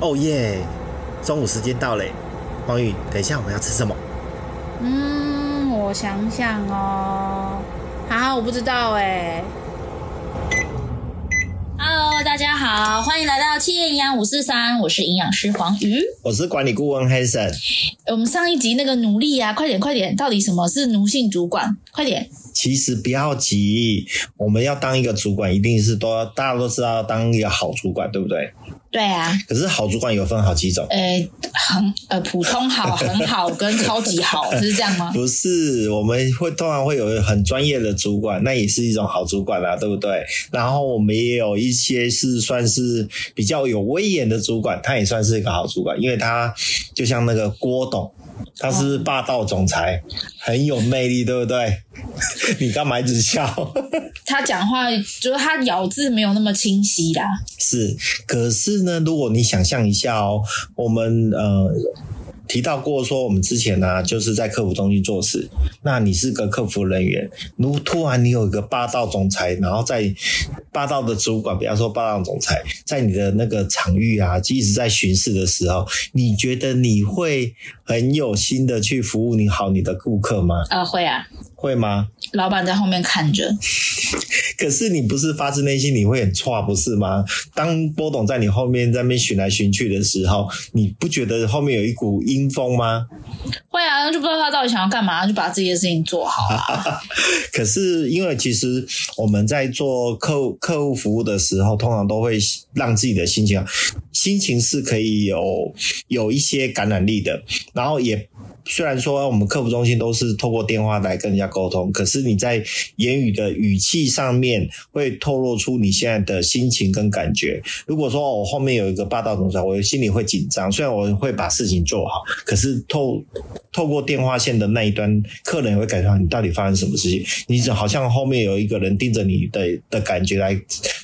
哦耶！中午时间到嘞，黄宇，等一下我们要吃什么？嗯，我想想哦，啊，我不知道哎。Hello，大家好，欢迎来到企业营养五四三，我是营养师黄鱼，我是管理顾问 Hanson。我们上一集那个奴隶啊，快点快点，到底什么是奴性主管？快点。其实不要急，我们要当一个主管，一定是都要大家都知道要当一个好主管，对不对？对啊。可是好主管有分好几种，呃，很呃普通好、很好跟超级好，是这样吗？不是，我们会通常会有很专业的主管，那也是一种好主管啦，对不对？然后我们也有一些是算是比较有威严的主管，他也算是一个好主管，因为他就像那个郭董。他是霸道总裁，哦、很有魅力，对不对？你干嘛一直笑？他讲话就是他咬字没有那么清晰啦。是，可是呢，如果你想象一下哦，我们呃。提到过说，我们之前呢、啊，就是在客服中心做事。那你是个客服人员，如果突然你有一个霸道总裁，然后在霸道的主管，比方说霸道总裁，在你的那个场域啊，一直在巡视的时候，你觉得你会很有心的去服务你好你的顾客吗？啊、呃，会啊。会吗？老板在后面看着。可是你不是发自内心，你会很差，不是吗？当波董在你后面在那边寻来寻去的时候，你不觉得后面有一股阴风吗？会啊，就不知道他到底想要干嘛，就把自己的事情做好啊。可是因为其实我们在做客户客户服务的时候，通常都会让自己的心情心情是可以有有一些感染力的，然后也。虽然说我们客服中心都是透过电话来跟人家沟通，可是你在言语的语气上面会透露出你现在的心情跟感觉。如果说我后面有一个霸道总裁，我心里会紧张。虽然我会把事情做好，可是透透过电话线的那一端，客人也会感受到你到底发生什么事情。你好像后面有一个人盯着你的的感觉来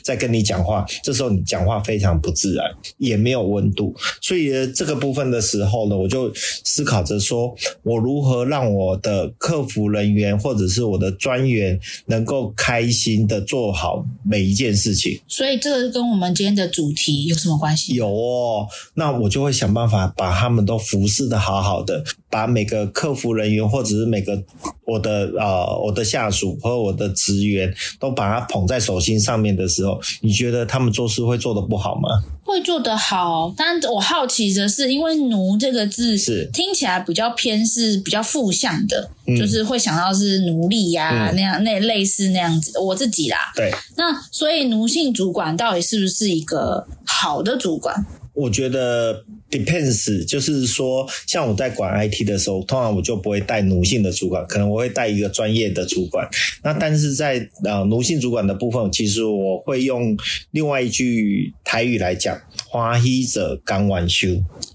在跟你讲话，这时候你讲话非常不自然，也没有温度。所以这个部分的时候呢，我就思考着说。我如何让我的客服人员或者是我的专员能够开心的做好每一件事情？所以这个跟我们今天的主题有什么关系？有哦，那我就会想办法把他们都服侍的好好的，把每个客服人员或者是每个我的呃我的下属和我的职员都把他捧在手心上面的时候，你觉得他们做事会做得不好吗？会做得好，但我好奇的是，因为“奴”这个字是听起来比较偏是比较负向的，嗯、就是会想到是奴隶呀、啊嗯、那样那类似那样子。我自己啦，对，那所以奴性主管到底是不是一个好的主管？我觉得 depends，就是说，像我在管 IT 的时候，通常我就不会带奴性的主管，可能我会带一个专业的主管。那但是在呃奴性主管的部分，其实我会用另外一句台语来讲：欢喜者刚完休。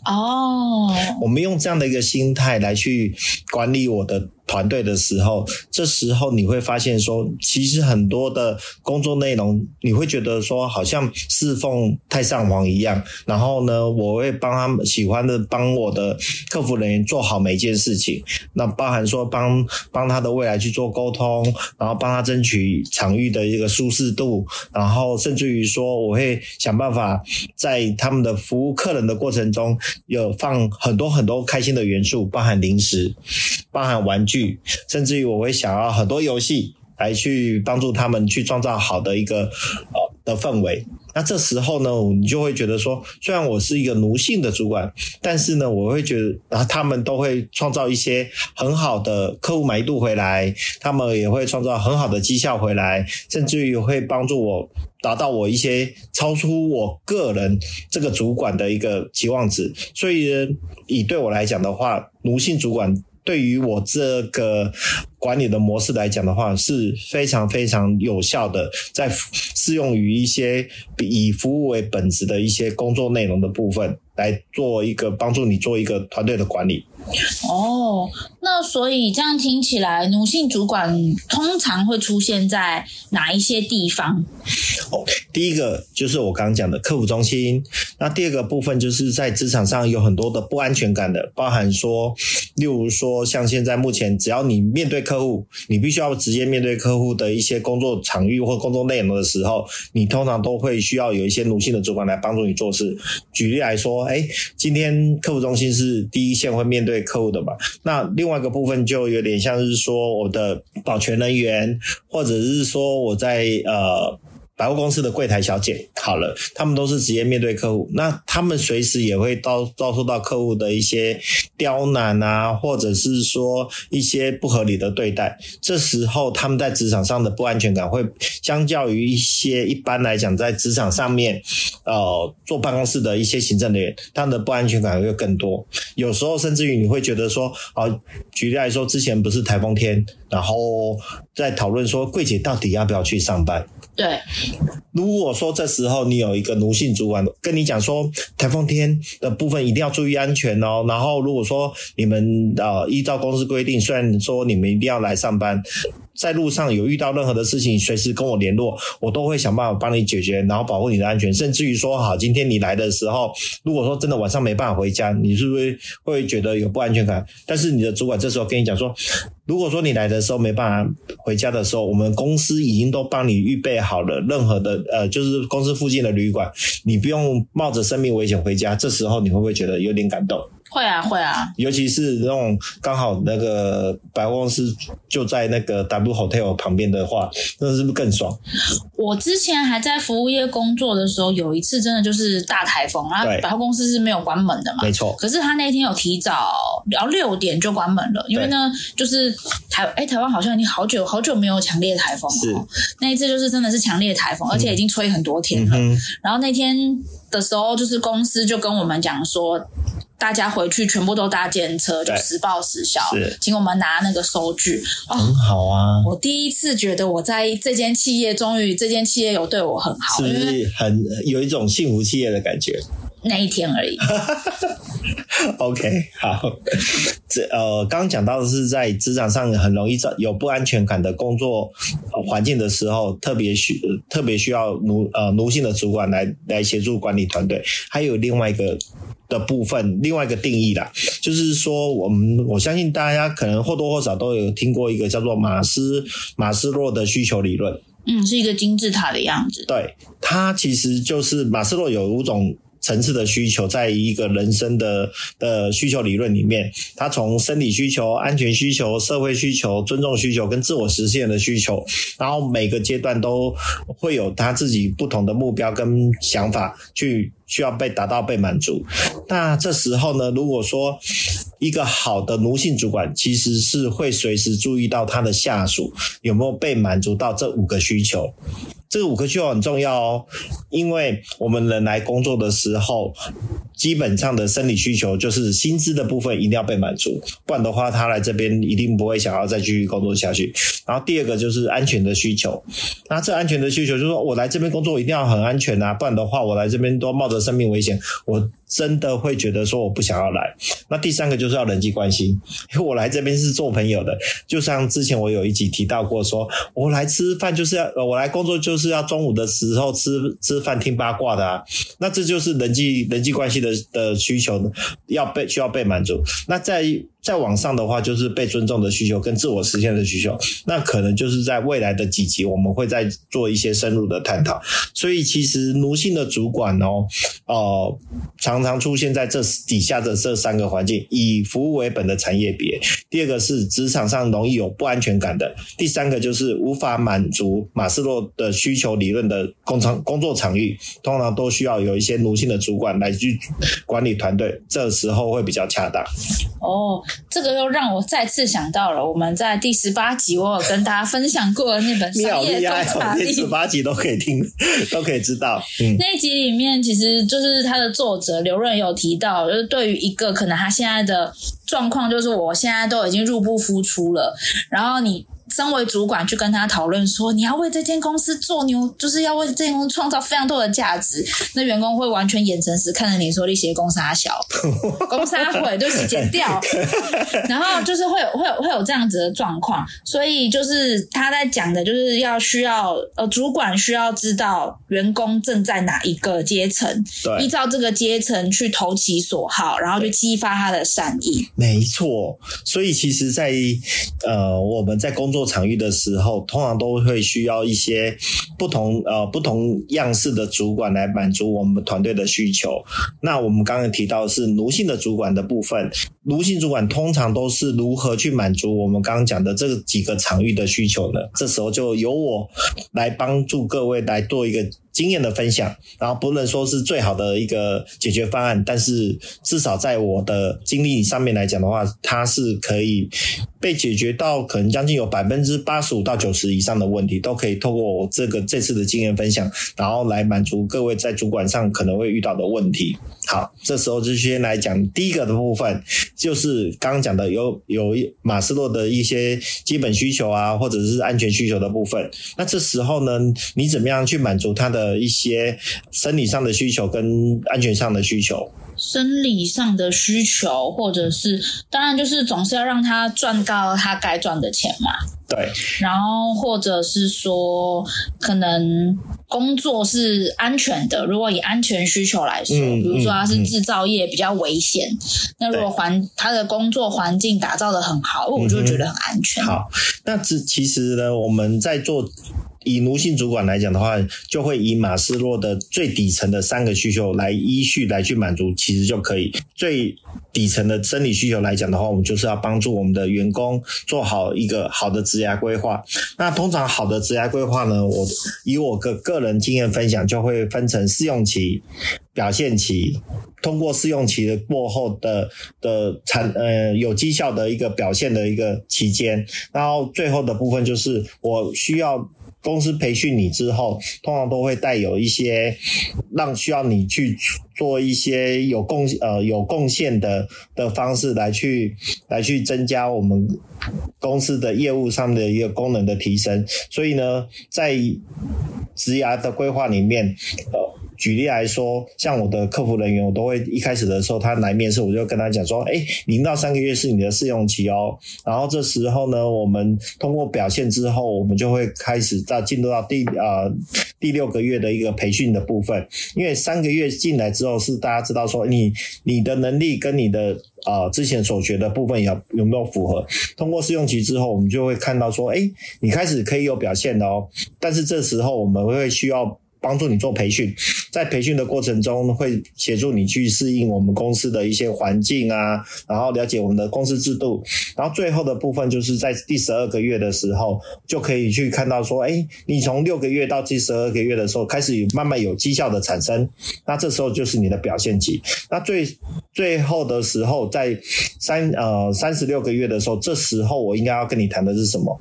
哦，我们用这样的一个心态来去管理我的。团队的时候，这时候你会发现说，其实很多的工作内容，你会觉得说，好像侍奉太上皇一样。然后呢，我会帮他们喜欢的帮我的客服人员做好每一件事情，那包含说帮帮他的未来去做沟通，然后帮他争取场域的一个舒适度，然后甚至于说，我会想办法在他们的服务客人的过程中，有放很多很多开心的元素，包含零食，包含玩具。甚至于我会想要很多游戏来去帮助他们去创造好的一个呃的氛围。那这时候呢，你就会觉得说，虽然我是一个奴性的主管，但是呢，我会觉得，然后他们都会创造一些很好的客户满意度回来，他们也会创造很好的绩效回来，甚至于会帮助我达到我一些超出我个人这个主管的一个期望值。所以，以对我来讲的话，奴性主管。对于我这个管理的模式来讲的话，是非常非常有效的，在适用于一些以服务为本质的一些工作内容的部分，来做一个帮助你做一个团队的管理。哦，那所以这样听起来，奴性主管通常会出现在哪一些地方？哦，第一个就是我刚刚讲的客服中心，那第二个部分就是在职场上有很多的不安全感的，包含说，例如说像现在目前，只要你面对客户，你必须要直接面对客户的一些工作场域或工作内容的时候，你通常都会需要有一些奴性的主管来帮助你做事。举例来说，哎，今天客服中心是第一线会面对客户的嘛？那另外一个部分就有点像是说我的保全人员，或者是说我在呃。百货公司的柜台小姐，好了，他们都是直接面对客户，那他们随时也会遭遭受到客户的一些刁难啊，或者是说一些不合理的对待。这时候他们在职场上的不安全感会相较于一些一般来讲在职场上面，呃，坐办公室的一些行政人员，他们的不安全感会更多。有时候甚至于你会觉得说，啊，举例来说，之前不是台风天，然后再讨论说柜姐到底要不要去上班。对，如果说这时候你有一个奴性主管跟你讲说，台风天的部分一定要注意安全哦。然后如果说你们呃依照公司规定，虽然说你们一定要来上班。在路上有遇到任何的事情，随时跟我联络，我都会想办法帮你解决，然后保护你的安全。甚至于说，好，今天你来的时候，如果说真的晚上没办法回家，你是不是会觉得有不安全感？但是你的主管这时候跟你讲说，如果说你来的时候没办法回家的时候，我们公司已经都帮你预备好了任何的呃，就是公司附近的旅馆，你不用冒着生命危险回家。这时候你会不会觉得有点感动？会啊，会啊，尤其是那种刚好那个百货公司就在那个 W Hotel 旁边的话，那是不是更爽？我之前还在服务业工作的时候，有一次真的就是大台风，然后百货公司是没有关门的嘛，没错。可是他那天有提早，然后六点就关门了，因为呢，就是台哎台湾好像已经好久好久没有强烈台风了，是那一次就是真的是强烈台风，而且已经吹很多天了。嗯、然后那天的时候，就是公司就跟我们讲说。大家回去全部都搭计程车，就实报实销，是请我们拿那个收据。哦，很好啊！我第一次觉得我在这间企业，终于这间企业有对我很好，是不是很有一种幸福企业的感觉？那一天而已。OK，好。这呃，刚刚讲到的是在职场上很容易找有不安全感的工作环境的时候，特别需特别需要奴呃奴性的主管来来协助管理团队。还有另外一个。的部分，另外一个定义啦，就是说，我们我相信大家可能或多或少都有听过一个叫做马斯马斯洛的需求理论。嗯，是一个金字塔的样子。对，它其实就是马斯洛有五种层次的需求，在一个人生的的需求理论里面，它从生理需求、安全需求、社会需求、尊重需求跟自我实现的需求，然后每个阶段都会有他自己不同的目标跟想法去。需要被达到被满足，那这时候呢，如果说一个好的奴性主管，其实是会随时注意到他的下属有没有被满足到这五个需求。这五个需求很重要哦，因为我们人来工作的时候，基本上的生理需求就是薪资的部分一定要被满足，不然的话，他来这边一定不会想要再继续工作下去。然后第二个就是安全的需求，那这安全的需求就是说我来这边工作一定要很安全啊，不然的话，我来这边都冒着生命危险，我真的会觉得说我不想要来。那第三个就是要人际关系，因为我来这边是做朋友的，就像之前我有一集提到过说，我来吃饭就是要，我来工作就是要中午的时候吃吃饭听八卦的啊，那这就是人际人际关系的的需求要被需要被满足。那在再往上的话，就是被尊重的需求跟自我实现的需求，那可能就是在未来的几集我们会再做一些深入的探讨。所以其实奴性的主管哦，呃，常常出现在这底下的这三个环境：以服务为本的产业别；第二个是职场上容易有不安全感的；第三个就是无法满足马斯洛的需求理论的工厂工作场域，通常都需要有一些奴性的主管来去管理团队，这时候会比较恰当。哦。这个又让我再次想到了我们在第十八集，我有跟大家分享过的那本商业 观察力。第十八集都可以听，都可以知道。嗯，那一集里面其实就是他的作者刘润有提到，就是对于一个可能他现在的状况，就是我现在都已经入不敷出了，然后你。身为主管去跟他讨论说，你要为这间公司做牛，就是要为这间公司创造非常多的价值。那员工会完全眼神死看着你说，你写公司小，公司毁，对不起，剪掉。然后就是会有会有会有这样子的状况，所以就是他在讲的，就是要需要呃，主管需要知道员工正在哪一个阶层，依照这个阶层去投其所好，然后去激发他的善意。没错，所以其实在，在呃我们在工作做场域的时候，通常都会需要一些不同呃不同样式的主管来满足我们团队的需求。那我们刚刚提到是奴性的主管的部分，奴性主管通常都是如何去满足我们刚刚讲的这几个场域的需求呢？这时候就由我来帮助各位来做一个。经验的分享，然后不能说是最好的一个解决方案，但是至少在我的经历上面来讲的话，它是可以被解决到可能将近有百分之八十五到九十以上的问题，都可以透过我这个这次的经验分享，然后来满足各位在主管上可能会遇到的问题。好，这时候就先来讲第一个的部分，就是刚刚讲的有有马斯洛的一些基本需求啊，或者是安全需求的部分。那这时候呢，你怎么样去满足他的？一些生理上的需求跟安全上的需求，生理上的需求，或者是当然就是总是要让他赚到他该赚的钱嘛。对，然后或者是说，可能工作是安全的。如果以安全需求来说，嗯、比如说他是制造业比较危险，嗯、那如果环他的工作环境打造的很好，我就觉得很安全。好，那这其实呢，我们在做。以奴性主管来讲的话，就会以马斯洛的最底层的三个需求来依序来去满足，其实就可以。最底层的生理需求来讲的话，我们就是要帮助我们的员工做好一个好的职涯规划。那通常好的职涯规划呢，我以我个个人经验分享，就会分成试用期、表现期。通过试用期的过后的的产呃有绩效的一个表现的一个期间，然后最后的部分就是我需要。公司培训你之后，通常都会带有一些让需要你去做一些有贡呃有贡献的的方式来去来去增加我们公司的业务上的一个功能的提升。所以呢，在职涯的规划里面，呃。举例来说，像我的客服人员，我都会一开始的时候，他来面试，我就跟他讲说：“哎，零到三个月是你的试用期哦。然后这时候呢，我们通过表现之后，我们就会开始到进入到第呃第六个月的一个培训的部分。因为三个月进来之后，是大家知道说你你的能力跟你的呃之前所学的部分有有没有符合。通过试用期之后，我们就会看到说：哎，你开始可以有表现的哦。但是这时候我们会需要。帮助你做培训，在培训的过程中会协助你去适应我们公司的一些环境啊，然后了解我们的公司制度，然后最后的部分就是在第十二个月的时候，就可以去看到说，哎，你从六个月到第十二个月的时候开始慢慢有绩效的产生，那这时候就是你的表现期。那最最后的时候，在三呃三十六个月的时候，这时候我应该要跟你谈的是什么？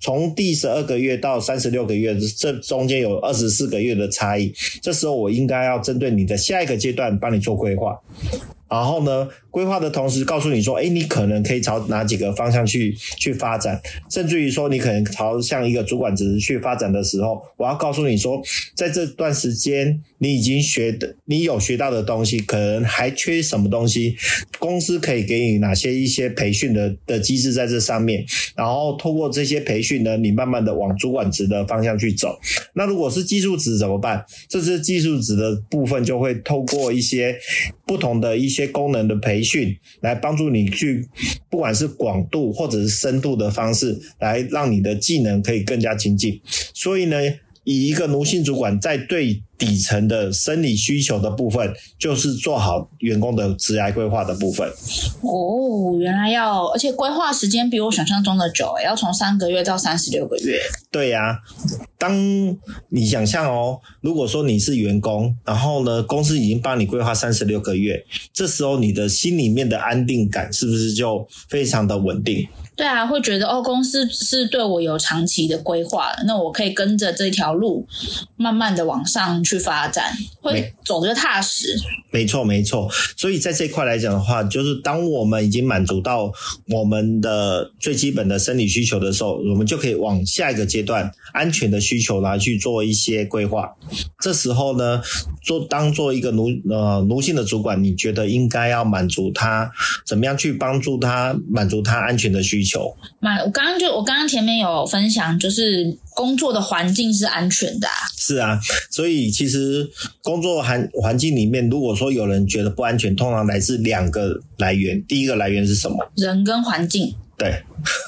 从第十二个月到三十六个月，这中间有二十四个。月的差异，这时候我应该要针对你的下一个阶段帮你做规划。然后呢，规划的同时告诉你说，诶，你可能可以朝哪几个方向去去发展，甚至于说你可能朝向一个主管职去发展的时候，我要告诉你说，在这段时间你已经学的，你有学到的东西，可能还缺什么东西，公司可以给你哪些一些培训的的机制在这上面，然后透过这些培训呢，你慢慢的往主管职的方向去走。那如果是技术职怎么办？这是技术职的部分，就会透过一些不同的一些。功能的培训，来帮助你去，不管是广度或者是深度的方式，来让你的技能可以更加精进。所以呢，以一个奴性主管在对底层的生理需求的部分，就是做好员工的职涯规划的部分。哦，原来要，而且规划时间比我想象中的久，诶，要从三个月到三十六个月。对呀、啊，当你想象哦，如果说你是员工，然后呢，公司已经帮你规划三十六个月，这时候你的心里面的安定感是不是就非常的稳定？对啊，会觉得哦，公司是对我有长期的规划，那我可以跟着这条路，慢慢的往上。去发展，会走得踏实。没错，没错。所以在这一块来讲的话，就是当我们已经满足到我们的最基本的生理需求的时候，我们就可以往下一个阶段安全的需求来去做一些规划。这时候呢，做当做一个奴呃奴性的主管，你觉得应该要满足他怎么样去帮助他满足他安全的需求？满，我刚刚就我刚刚前面有分享，就是工作的环境是安全的啊。是啊，所以其实工作环环境里面，如果说有人觉得不安全，通常来自两个来源。第一个来源是什么？人跟环境。对，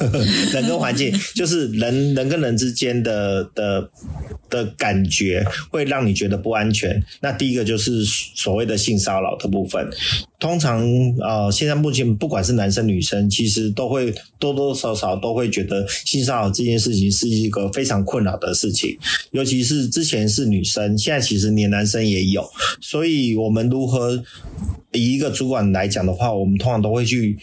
人跟环境 就是人人跟人之间的的的感觉，会让你觉得不安全。那第一个就是所谓的性骚扰的部分。通常呃，现在目前不管是男生女生，其实都会多多少少都会觉得性骚扰这件事情是一个非常困扰的事情。尤其是之前是女生，现在其实连男生也有。所以我们如何以一个主管来讲的话，我们通常都会去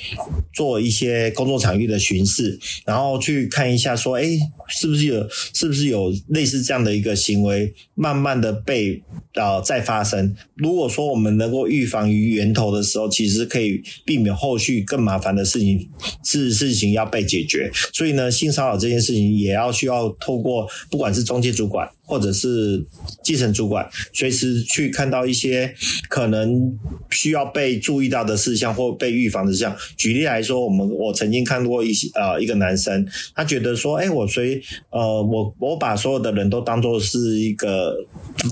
做一些工作场域的巡视，然后去看一下说，诶，是不是有，是不是有类似这样的一个行为，慢慢的被呃再发生。如果说我们能够预防于源头的时候，其实可以避免后续更麻烦的事情，事事情要被解决。所以呢，性骚扰这件事情也要需要透过不管是中介主管。或者是基层主管，随时去看到一些可能需要被注意到的事项或被预防的事项。举例来说，我们我曾经看过一些呃一个男生，他觉得说，哎，我随呃我我把所有的人都当做是一个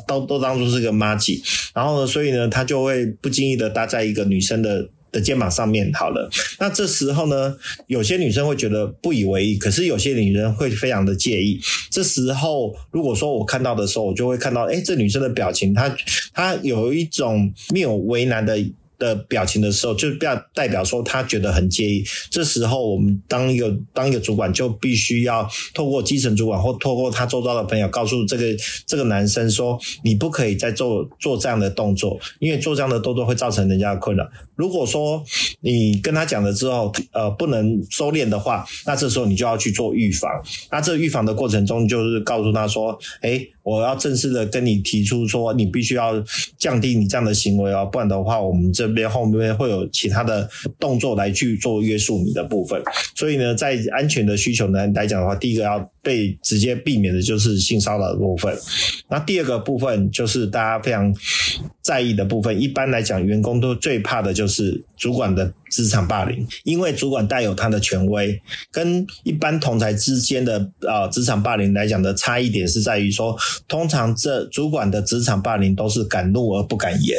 都都当做是一个麻吉，然后呢，所以呢，他就会不经意的搭在一个女生的。的肩膀上面好了，那这时候呢，有些女生会觉得不以为意，可是有些女人会非常的介意。这时候，如果说我看到的时候，我就会看到，诶，这女生的表情，她她有一种没有为难的。的表情的时候，就不要代表说他觉得很介意。这时候，我们当一个当一个主管，就必须要透过基层主管或透过他周遭的朋友，告诉这个这个男生说，你不可以再做做这样的动作，因为做这样的动作会造成人家的困扰。如果说你跟他讲了之后，呃，不能收敛的话，那这时候你就要去做预防。那这预防的过程中，就是告诉他说，诶，我要正式的跟你提出说，你必须要降低你这样的行为哦，不然的话，我们这。边后面会有其他的动作来去做约束你的部分，所以呢，在安全的需求呢来讲的话，第一个要被直接避免的就是性骚扰的部分。那第二个部分就是大家非常在意的部分，一般来讲，员工都最怕的就是是主管的职场霸凌，因为主管带有他的权威，跟一般同台之间的啊职场霸凌来讲的差异点是在于说，通常这主管的职场霸凌都是敢怒而不敢言，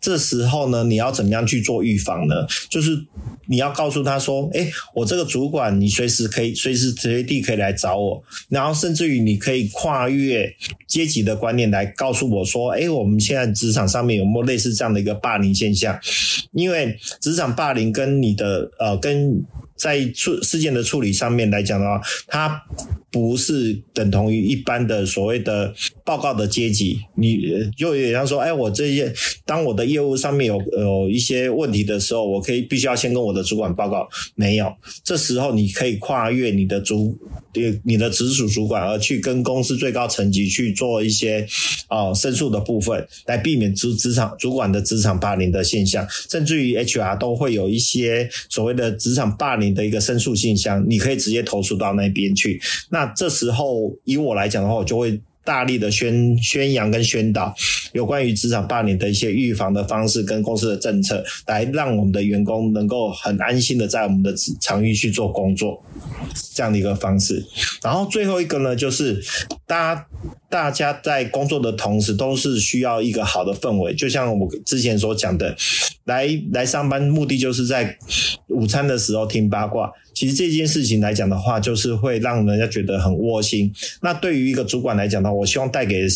这时候呢，你要怎么样去做预防呢？就是你要告诉他说，诶，我这个主管，你随时可以随时随地可以来找我，然后甚至于你可以跨越阶级的观念来告诉我说，诶，我们现在职场上面有没有类似这样的一个霸凌现象？因为职场霸凌跟你的呃跟。在处事件的处理上面来讲的话，它不是等同于一般的所谓的报告的阶级。你就有点像说，哎，我这些当我的业务上面有有一些问题的时候，我可以必须要先跟我的主管报告。没有，这时候你可以跨越你的主，你的直属主管，而去跟公司最高层级去做一些啊、申诉的部分，来避免职职场主管的职场霸凌的现象。甚至于 HR 都会有一些所谓的职场霸凌。你的一个申诉信箱，你可以直接投诉到那边去。那这时候以我来讲的话，我就会大力的宣宣扬跟宣导有关于职场霸凌的一些预防的方式跟公司的政策，来让我们的员工能够很安心的在我们的场域去做工作，这样的一个方式。然后最后一个呢，就是大家大家在工作的同时，都是需要一个好的氛围，就像我之前所讲的。来来上班，目的就是在午餐的时候听八卦。其实这件事情来讲的话，就是会让人家觉得很窝心。那对于一个主管来讲呢，我希望带给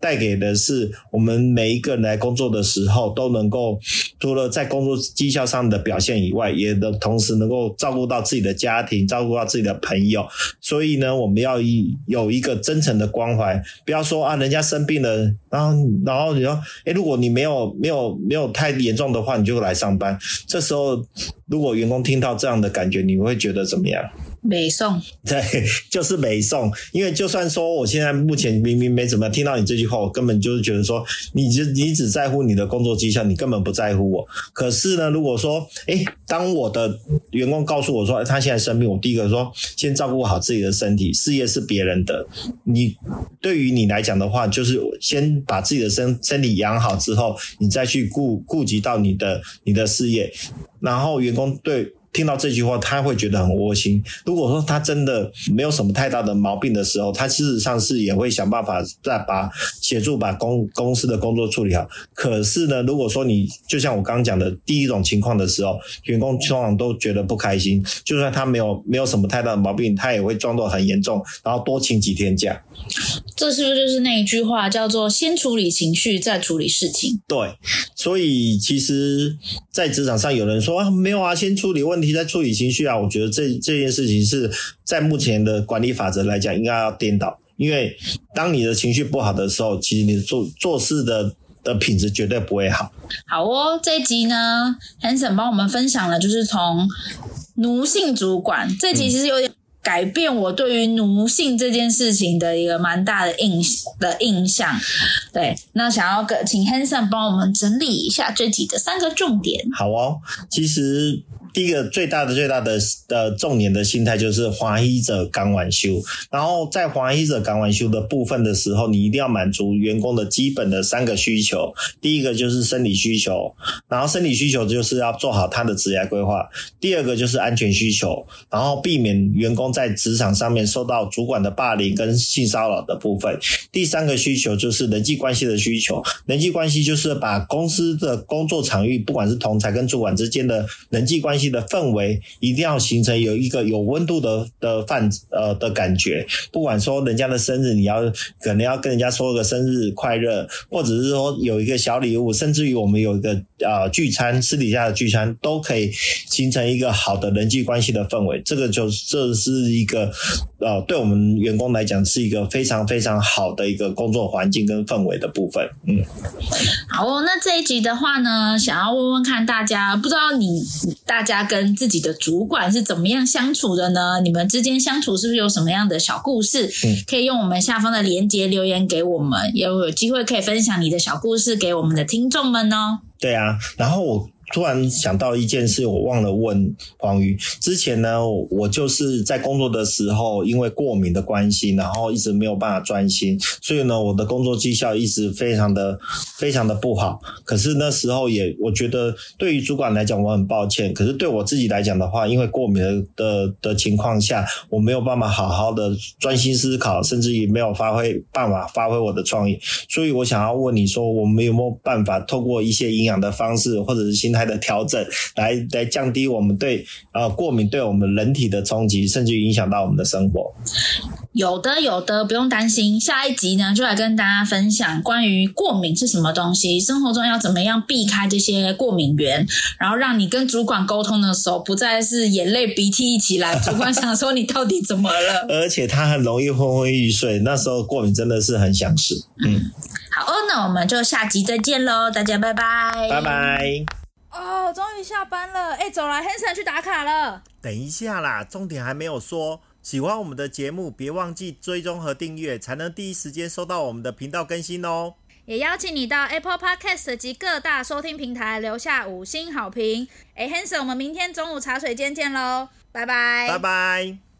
带给的是我们每一个人来工作的时候，都能够除了在工作绩效上的表现以外，也能同时能够照顾到自己的家庭，照顾到自己的朋友。所以呢，我们要以有一个真诚的关怀，不要说啊，人家生病了，然后然后你说，诶，如果你没有没有没有太严重的话，你就来上班。这时候，如果员工听到这样的感觉，你会觉得怎么样？美送，对，就是美送。因为就算说我现在目前明明没怎么听到你这句话，我根本就是觉得说，你只你只在乎你的工作绩效，你根本不在乎我。可是呢，如果说，诶，当我的员工告诉我说，他现在生病，我第一个说，先照顾好自己的身体，事业是别人的。你对于你来讲的话，就是先把自己的身身体养好之后，你再去顾顾及到你的你的事业，然后员工对。听到这句话，他会觉得很窝心。如果说他真的没有什么太大的毛病的时候，他事实上是也会想办法再把协助把公公司的工作处理好。可是呢，如果说你就像我刚刚讲的第一种情况的时候，员工通常都觉得不开心。就算他没有没有什么太大的毛病，他也会装作很严重，然后多请几天假。这是不是就是那一句话叫做“先处理情绪，再处理事情”？对，所以其实，在职场上有人说啊，没有啊，先处理问题，再处理情绪啊。我觉得这这件事情是在目前的管理法则来讲，应该要颠倒。因为当你的情绪不好的时候，其实你做做事的的品质绝对不会好。好哦，这一集呢，Hanson 帮我们分享了，就是从奴性主管这集其实有点。改变我对于奴性这件事情的一个蛮大的印的印象，对，那想要跟请 Hanson 帮我们整理一下这集的三个重点。好哦，其实。第一个最大的最大的的重点的心态就是华裔者甘愿受，然后在华裔者甘愿受的部分的时候，你一定要满足员工的基本的三个需求。第一个就是生理需求，然后生理需求就是要做好他的职业规划。第二个就是安全需求，然后避免员工在职场上面受到主管的霸凌跟性骚扰的部分。第三个需求就是人际关系的需求，人际关系就是把公司的工作场域，不管是同侪跟主管之间的人际关系。的氛围一定要形成有一个有温度的的范呃的感觉，不管说人家的生日，你要可能要跟人家说个生日快乐，或者是说有一个小礼物，甚至于我们有一个啊、聚餐，私底下的聚餐都可以形成一个好的人际关系的氛围。这个就这是一个呃对我们员工来讲是一个非常非常好的一个工作环境跟氛围的部分。嗯，好哦，那这一集的话呢，想要问问看大家，不知道你大家。跟自己的主管是怎么样相处的呢？你们之间相处是不是有什么样的小故事？嗯，可以用我们下方的连接留言给我们，也有机会可以分享你的小故事给我们的听众们哦。对啊，然后我。突然想到一件事，我忘了问黄鱼。之前呢，我就是在工作的时候，因为过敏的关系，然后一直没有办法专心，所以呢，我的工作绩效一直非常的非常的不好。可是那时候也，我觉得对于主管来讲，我很抱歉。可是对我自己来讲的话，因为过敏的的的情况下，我没有办法好好的专心思考，甚至于没有发挥办法发挥我的创意。所以我想要问你说，我们有没有办法透过一些营养的方式，或者是心态的调整来来降低我们对呃过敏对我们人体的冲击，甚至影响到我们的生活。有的有的，不用担心。下一集呢，就来跟大家分享关于过敏是什么东西，生活中要怎么样避开这些过敏源，然后让你跟主管沟通的时候不再是眼泪鼻涕一起来，主管想说你到底怎么了？而且他很容易昏昏欲睡，那时候过敏真的是很想死。嗯，好哦，那我们就下集再见喽，大家拜拜，拜拜。哦，终于下班了！哎，走了，Hanson 去打卡了。等一下啦，重点还没有说。喜欢我们的节目，别忘记追踪和订阅，才能第一时间收到我们的频道更新哦。也邀请你到 Apple Podcast 及各大收听平台留下五星好评。哎，Hanson，我们明天中午茶水间见喽，拜拜，拜拜。